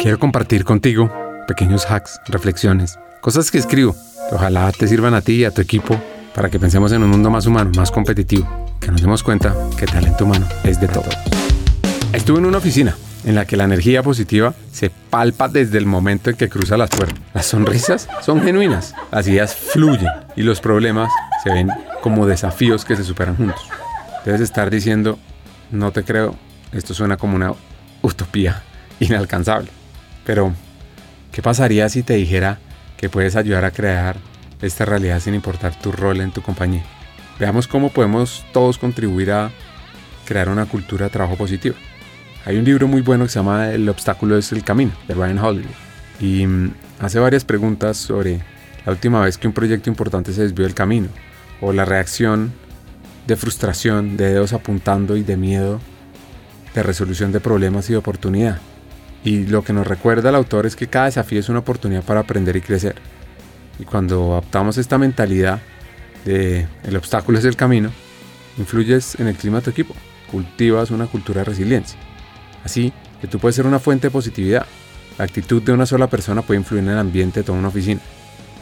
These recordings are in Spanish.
Quiero compartir contigo pequeños hacks, reflexiones, cosas que escribo que ojalá te sirvan a ti y a tu equipo para que pensemos en un mundo más humano, más competitivo, que nos demos cuenta que el talento humano es de todo. Estuve en una oficina en la que la energía positiva se palpa desde el momento en que cruza las puertas. Las sonrisas son genuinas, las ideas fluyen y los problemas se ven como desafíos que se superan juntos. Debes estar diciendo, no te creo, esto suena como una utopía inalcanzable. Pero, ¿qué pasaría si te dijera que puedes ayudar a crear esta realidad sin importar tu rol en tu compañía? Veamos cómo podemos todos contribuir a crear una cultura de trabajo positiva. Hay un libro muy bueno que se llama El obstáculo es el camino, de Ryan Holiday. Y mm, hace varias preguntas sobre la última vez que un proyecto importante se desvió del camino, o la reacción de frustración, de dedos apuntando y de miedo, de resolución de problemas y de oportunidad. Y lo que nos recuerda el autor es que cada desafío es una oportunidad para aprender y crecer. Y cuando adoptamos esta mentalidad de el obstáculo es el camino, influyes en el clima de tu equipo, cultivas una cultura de resiliencia. Así que tú puedes ser una fuente de positividad. La actitud de una sola persona puede influir en el ambiente de toda una oficina.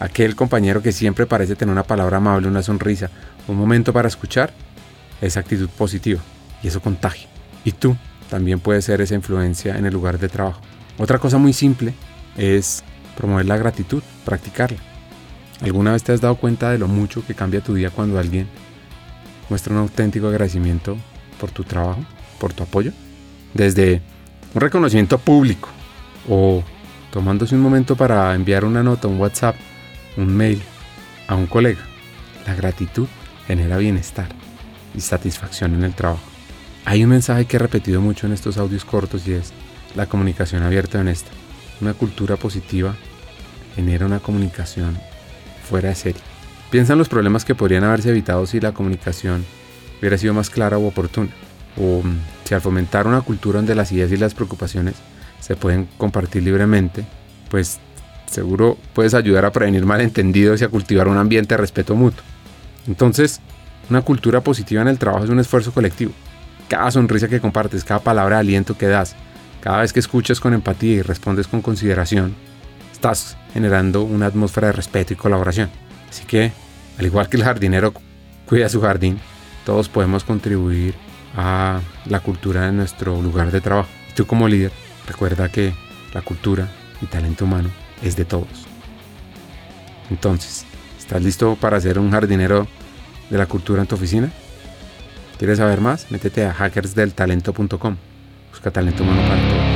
Aquel compañero que siempre parece tener una palabra amable, una sonrisa, un momento para escuchar, es actitud positiva y eso contagia. Y tú también puede ser esa influencia en el lugar de trabajo. Otra cosa muy simple es promover la gratitud, practicarla. ¿Alguna vez te has dado cuenta de lo mucho que cambia tu día cuando alguien muestra un auténtico agradecimiento por tu trabajo, por tu apoyo? Desde un reconocimiento público o tomándose un momento para enviar una nota, un WhatsApp, un mail a un colega. La gratitud genera bienestar y satisfacción en el trabajo. Hay un mensaje que he repetido mucho en estos audios cortos y es la comunicación abierta y honesta. Una cultura positiva genera una comunicación fuera de serie. Piensa en los problemas que podrían haberse evitado si la comunicación hubiera sido más clara u oportuna. O mm, si al fomentar una cultura donde las ideas y las preocupaciones se pueden compartir libremente, pues seguro puedes ayudar a prevenir malentendidos y a cultivar un ambiente de respeto mutuo. Entonces, una cultura positiva en el trabajo es un esfuerzo colectivo cada sonrisa que compartes, cada palabra de aliento que das, cada vez que escuchas con empatía y respondes con consideración, estás generando una atmósfera de respeto y colaboración. Así que, al igual que el jardinero cuida su jardín, todos podemos contribuir a la cultura de nuestro lugar de trabajo. Y tú como líder, recuerda que la cultura y talento humano es de todos. Entonces, ¿estás listo para ser un jardinero de la cultura en tu oficina? ¿Quieres saber más? Métete a hackersdeltalento.com. Busca talento humano para todo.